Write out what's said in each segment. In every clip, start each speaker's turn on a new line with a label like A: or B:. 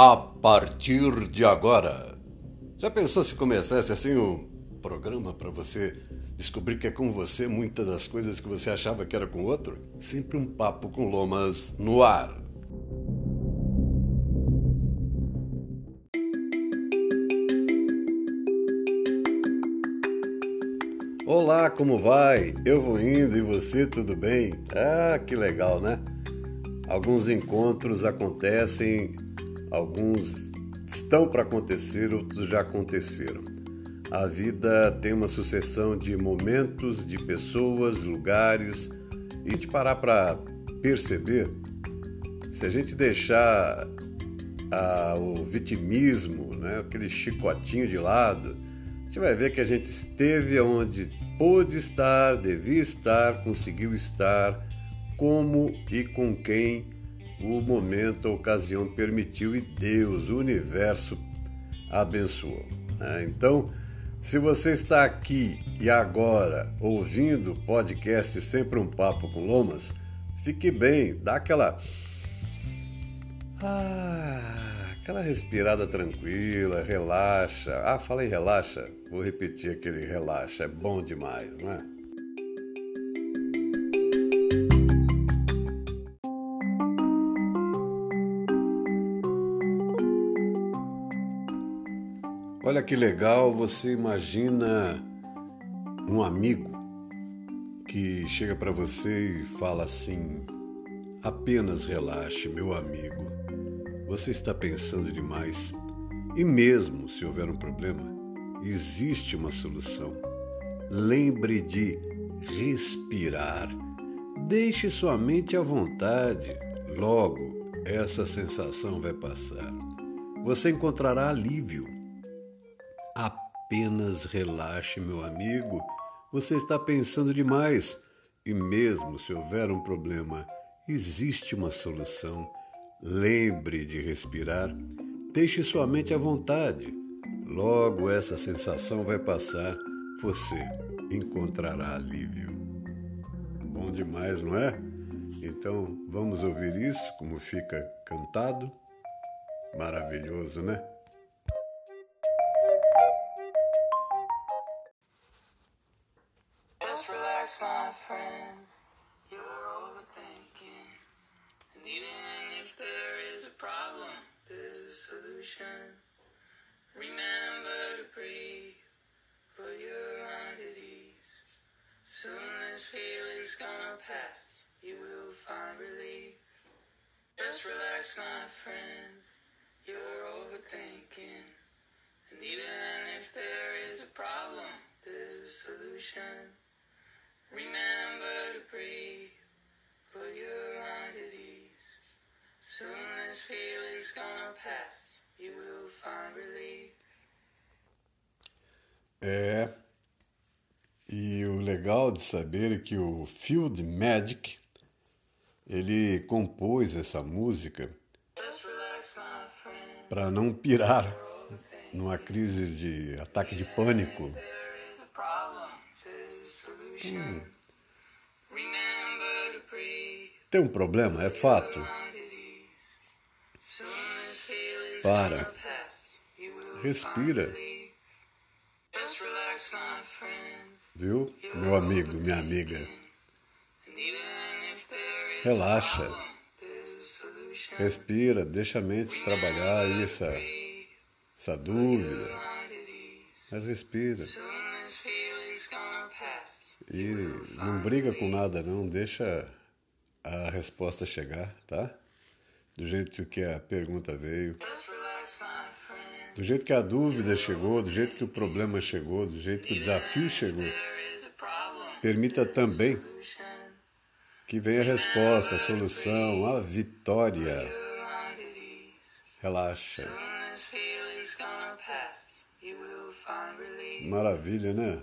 A: a partir de agora. Já pensou se começasse assim um programa para você descobrir que é com você muitas das coisas que você achava que era com outro? Sempre um papo com lomas no ar. Olá, como vai? Eu vou indo e você, tudo bem? Ah, que legal, né? Alguns encontros acontecem Alguns estão para acontecer, outros já aconteceram. A vida tem uma sucessão de momentos, de pessoas, lugares, e de parar para perceber, se a gente deixar a, o vitimismo, né, aquele chicotinho de lado, gente vai ver que a gente esteve onde pôde estar, devia estar, conseguiu estar, como e com quem o momento, a ocasião permitiu e Deus, o universo, abençoou. Né? Então, se você está aqui e agora ouvindo o podcast Sempre um Papo com Lomas, fique bem, dá aquela. Ah, aquela respirada tranquila, relaxa. Ah, fala em relaxa, vou repetir aquele relaxa, é bom demais, não é? Olha que legal, você imagina um amigo que chega para você e fala assim: apenas relaxe, meu amigo. Você está pensando demais. E mesmo se houver um problema, existe uma solução. Lembre de respirar. Deixe sua mente à vontade. Logo, essa sensação vai passar. Você encontrará alívio Apenas relaxe, meu amigo. Você está pensando demais. E mesmo se houver um problema, existe uma solução. Lembre de respirar. Deixe sua mente à vontade. Logo essa sensação vai passar. Você encontrará alívio. Bom demais, não é? Então vamos ouvir isso como fica cantado. Maravilhoso, né? É. E o legal de saber é que o Field Magic ele compôs essa música para não pirar numa crise de ataque de pânico Hum. Tem um problema, é fato. Para. Respira. Viu, meu amigo, minha amiga? Relaxa. Respira, deixa a mente trabalhar essa, essa dúvida. Mas respira. E não briga com nada, não. Deixa a resposta chegar, tá? Do jeito que a pergunta veio. Do jeito que a dúvida chegou, do jeito que o problema chegou, do jeito que o desafio chegou. Permita também que venha a resposta, a solução, a vitória. Relaxa. Maravilha, né?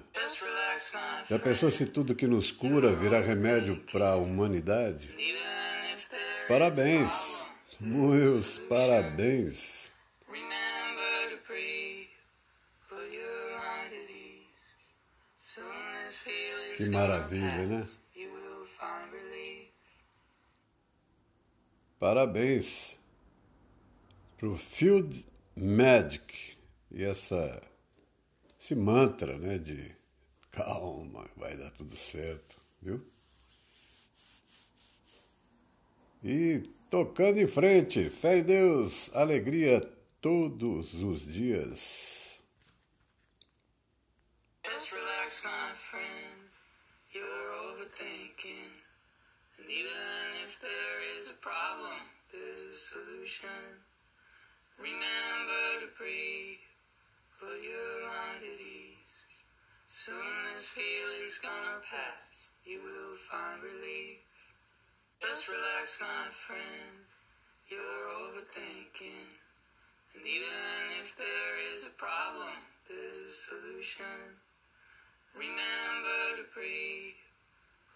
A: Já pensou se tudo que nos cura virar remédio para a humanidade? Parabéns, meus parabéns. Que maravilha, né? Parabéns para o Field Magic e essa, esse mantra né, de calma, vai dar tudo certo, viu? E tocando em frente, fé em Deus, alegria todos os dias. Just relax, my friend. And even if there is a problem, there's a solution. Remember to breathe, put your mind at ease. Soon this feeling's gonna pass, you will find relief. Just relax, my friend, you're overthinking. And even if there is a problem, there's a solution. Remember to breathe,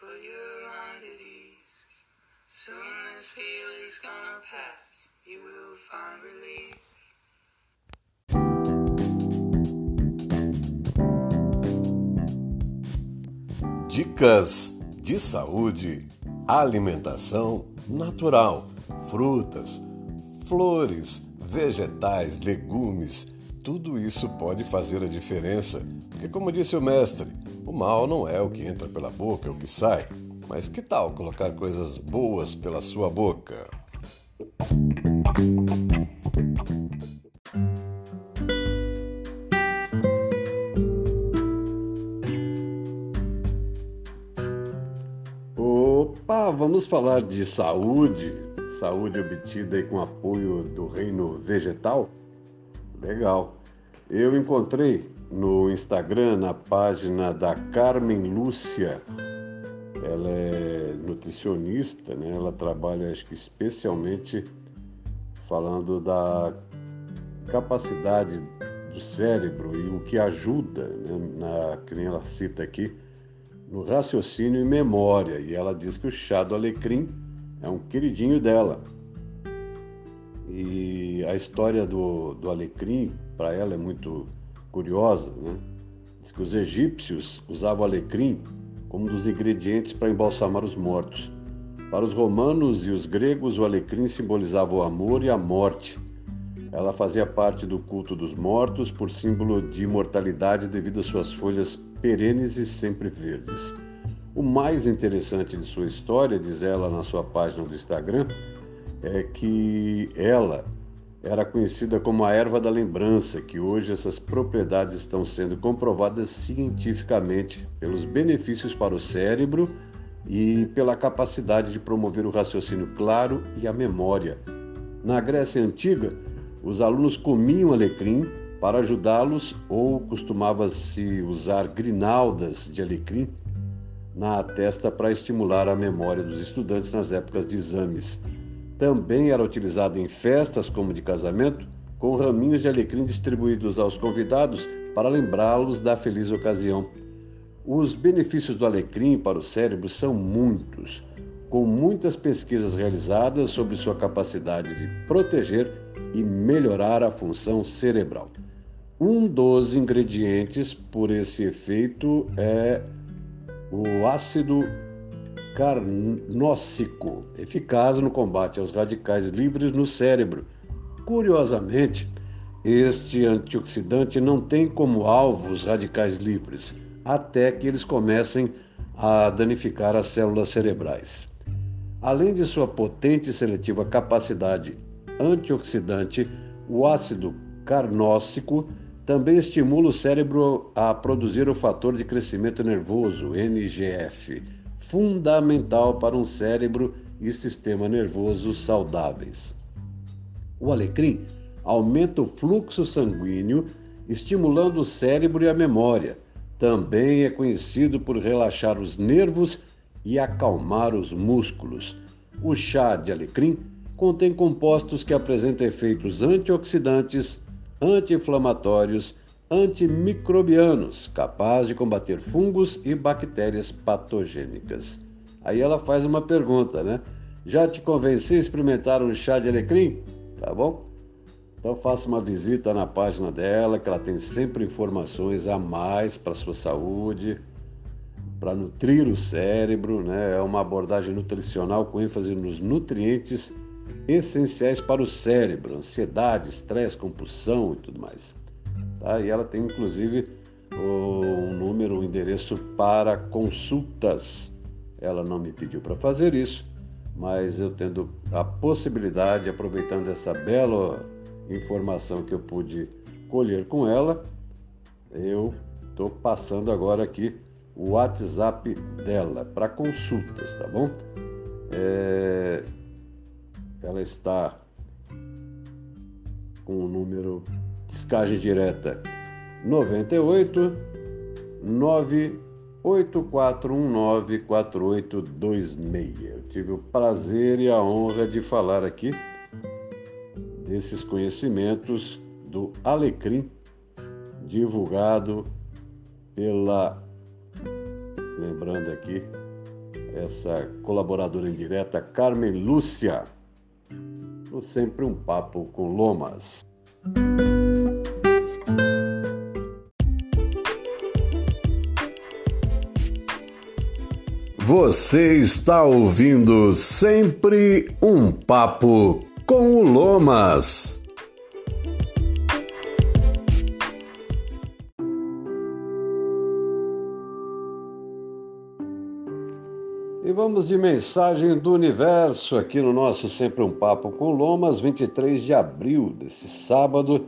A: put your mind at ease. Soon this feeling's gonna pass you will find relief. Dicas de saúde, alimentação natural, frutas, flores, vegetais, legumes, tudo isso pode fazer a diferença. Porque, como disse o mestre, o mal não é o que entra pela boca, é o que sai. Mas que tal colocar coisas boas pela sua boca? Opa, vamos falar de saúde, saúde obtida com apoio do reino vegetal? Legal. Eu encontrei no Instagram, na página da Carmen Lúcia, ela é nutricionista, né? ela trabalha acho que especialmente falando da capacidade do cérebro e o que ajuda, né? na, que nem ela cita aqui, no raciocínio e memória. E ela diz que o chá do alecrim é um queridinho dela. E a história do, do alecrim, para ela, é muito curiosa. Né? Diz que os egípcios usavam alecrim como um dos ingredientes para embalsamar os mortos. Para os romanos e os gregos, o alecrim simbolizava o amor e a morte. Ela fazia parte do culto dos mortos por símbolo de imortalidade devido às suas folhas perenes e sempre verdes. O mais interessante de sua história, diz ela na sua página do Instagram, é que ela era conhecida como a erva da lembrança, que hoje essas propriedades estão sendo comprovadas cientificamente pelos benefícios para o cérebro e pela capacidade de promover o raciocínio claro e a memória. Na Grécia Antiga, os alunos comiam alecrim para ajudá-los ou costumava-se usar grinaldas de alecrim na testa para estimular a memória dos estudantes nas épocas de exames. Também era utilizado em festas como de casamento, com raminhos de alecrim distribuídos aos convidados para lembrá-los da feliz ocasião. Os benefícios do alecrim para o cérebro são muitos, com muitas pesquisas realizadas sobre sua capacidade de proteger e melhorar a função cerebral. Um dos ingredientes por esse efeito é o ácido carnóxico, eficaz no combate aos radicais livres no cérebro. Curiosamente, este antioxidante não tem como alvo os radicais livres, até que eles comecem a danificar as células cerebrais. Além de sua potente e seletiva capacidade antioxidante, o ácido carnóxico também estimula o cérebro a produzir o fator de crescimento nervoso, NGF, fundamental para um cérebro e sistema nervoso saudáveis. O alecrim aumenta o fluxo sanguíneo, estimulando o cérebro e a memória. Também é conhecido por relaxar os nervos e acalmar os músculos. O chá de alecrim contém compostos que apresentam efeitos antioxidantes, anti-inflamatórios antimicrobianos, capaz de combater fungos e bactérias patogênicas. Aí ela faz uma pergunta, né? Já te convenci a experimentar um chá de alecrim? Tá bom? Então faça uma visita na página dela, que ela tem sempre informações a mais para sua saúde, para nutrir o cérebro, né? É uma abordagem nutricional com ênfase nos nutrientes essenciais para o cérebro, ansiedade, estresse, compulsão e tudo mais. Tá? E ela tem inclusive um número, um endereço para consultas. Ela não me pediu para fazer isso, mas eu tendo a possibilidade, aproveitando essa bela informação que eu pude colher com ela, eu estou passando agora aqui o WhatsApp dela para consultas, tá bom? É... Ela está com o número descagem direta 98 98419 4826. Eu tive o prazer e a honra de falar aqui desses conhecimentos do Alecrim, divulgado pela, lembrando aqui, essa colaboradora indireta Carmen Lúcia, Sempre um Papo com Lomas. Você está ouvindo sempre um papo com o Lomas. E vamos de mensagem do universo aqui no nosso Sempre um Papo com Lomas, 23 de abril desse sábado,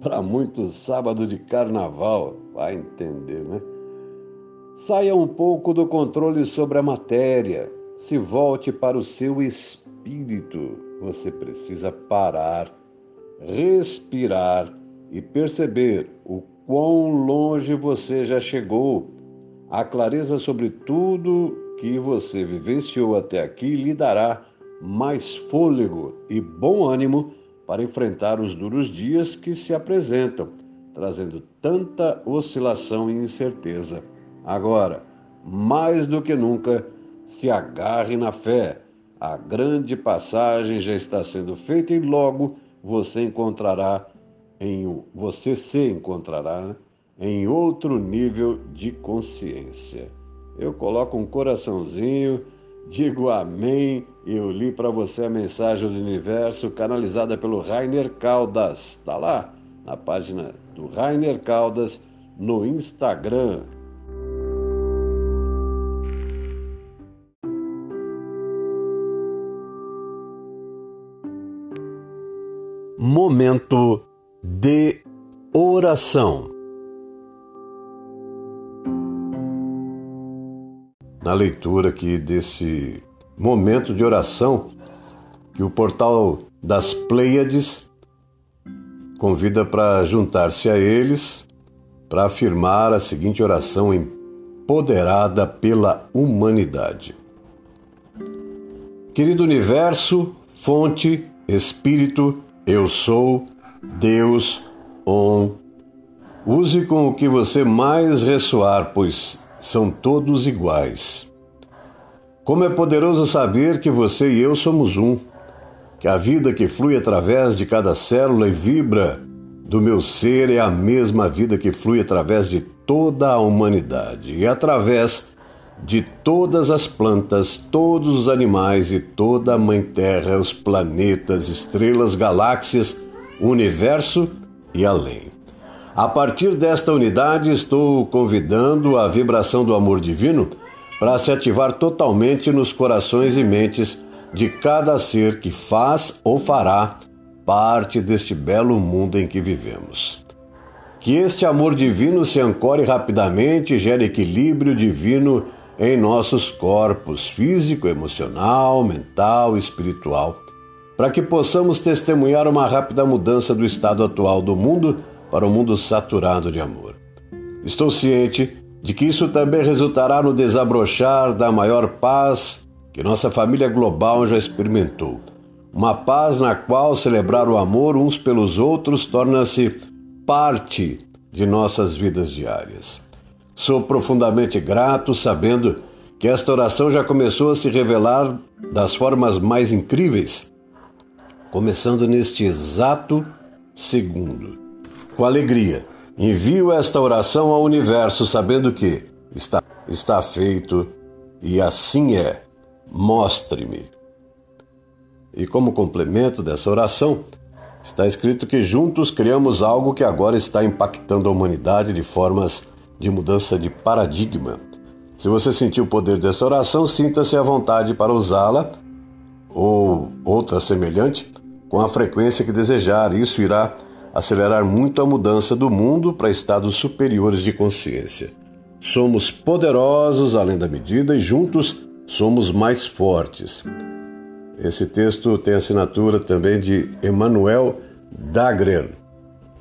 A: para muitos sábado de carnaval, vai entender, né? Saia um pouco do controle sobre a matéria, se volte para o seu espírito. Você precisa parar, respirar e perceber o quão longe você já chegou. A clareza sobre tudo que você vivenciou até aqui lhe dará mais fôlego e bom ânimo para enfrentar os duros dias que se apresentam, trazendo tanta oscilação e incerteza. Agora, mais do que nunca, se agarre na fé. A grande passagem já está sendo feita e logo você encontrará em você se encontrará em outro nível de consciência. Eu coloco um coraçãozinho, digo amém. Eu li para você a mensagem do universo canalizada pelo Rainer Caldas. Está lá na página do Rainer Caldas no Instagram. Momento de oração. Na leitura aqui desse momento de oração, que o portal das Pleiades convida para juntar-se a eles para afirmar a seguinte oração empoderada pela humanidade. Querido universo, fonte, espírito, eu sou Deus On. Use com o que você mais ressoar, pois são todos iguais. Como é poderoso saber que você e eu somos um, que a vida que flui através de cada célula e vibra do meu ser é a mesma vida que flui através de toda a humanidade e através de todas as plantas, todos os animais e toda a Mãe Terra, os planetas, estrelas, galáxias, universo e além. A partir desta unidade, estou convidando a vibração do amor divino para se ativar totalmente nos corações e mentes de cada ser que faz ou fará parte deste belo mundo em que vivemos. Que este amor divino se ancore rapidamente e gere equilíbrio divino em nossos corpos físico, emocional, mental espiritual, para que possamos testemunhar uma rápida mudança do estado atual do mundo para um mundo saturado de amor. Estou ciente de que isso também resultará no desabrochar da maior paz que nossa família global já experimentou. Uma paz na qual celebrar o amor uns pelos outros torna-se parte de nossas vidas diárias. Sou profundamente grato sabendo que esta oração já começou a se revelar das formas mais incríveis, começando neste exato segundo. Com alegria, envio esta oração ao universo sabendo que está, está feito e assim é. Mostre-me. E como complemento dessa oração, está escrito que juntos criamos algo que agora está impactando a humanidade de formas de mudança de paradigma. Se você sentiu o poder dessa oração, sinta-se à vontade para usá-la ou outra semelhante com a frequência que desejar. Isso irá acelerar muito a mudança do mundo para estados superiores de consciência. Somos poderosos além da medida e juntos somos mais fortes. Esse texto tem assinatura também de Emmanuel Dagrer,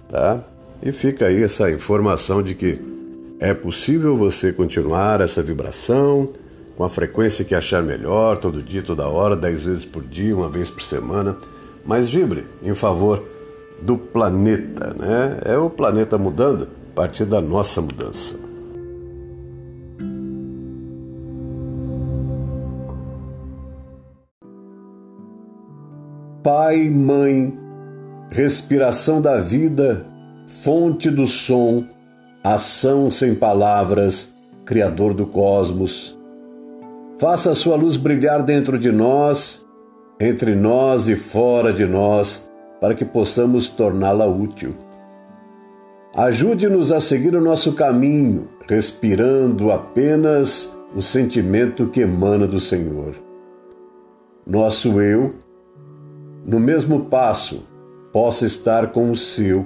A: tá? E fica aí essa informação de que é possível você continuar essa vibração com a frequência que achar melhor, todo dia, toda hora, dez vezes por dia, uma vez por semana, mas vibre em favor do planeta, né? É o planeta mudando a partir da nossa mudança. Pai, mãe, respiração da vida, fonte do som, ação sem palavras, Criador do cosmos. Faça a sua luz brilhar dentro de nós, entre nós e fora de nós para que possamos torná-la útil. Ajude-nos a seguir o nosso caminho, respirando apenas o sentimento que emana do Senhor. Nosso eu, no mesmo passo, possa estar com o seu,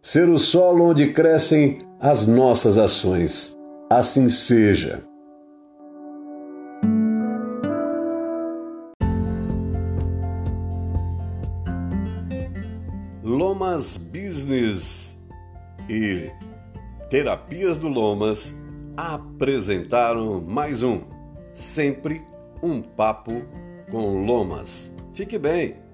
A: ser o solo onde crescem as nossas ações. Assim seja. Lomas Business e Terapias do Lomas apresentaram mais um Sempre um Papo com Lomas. Fique bem!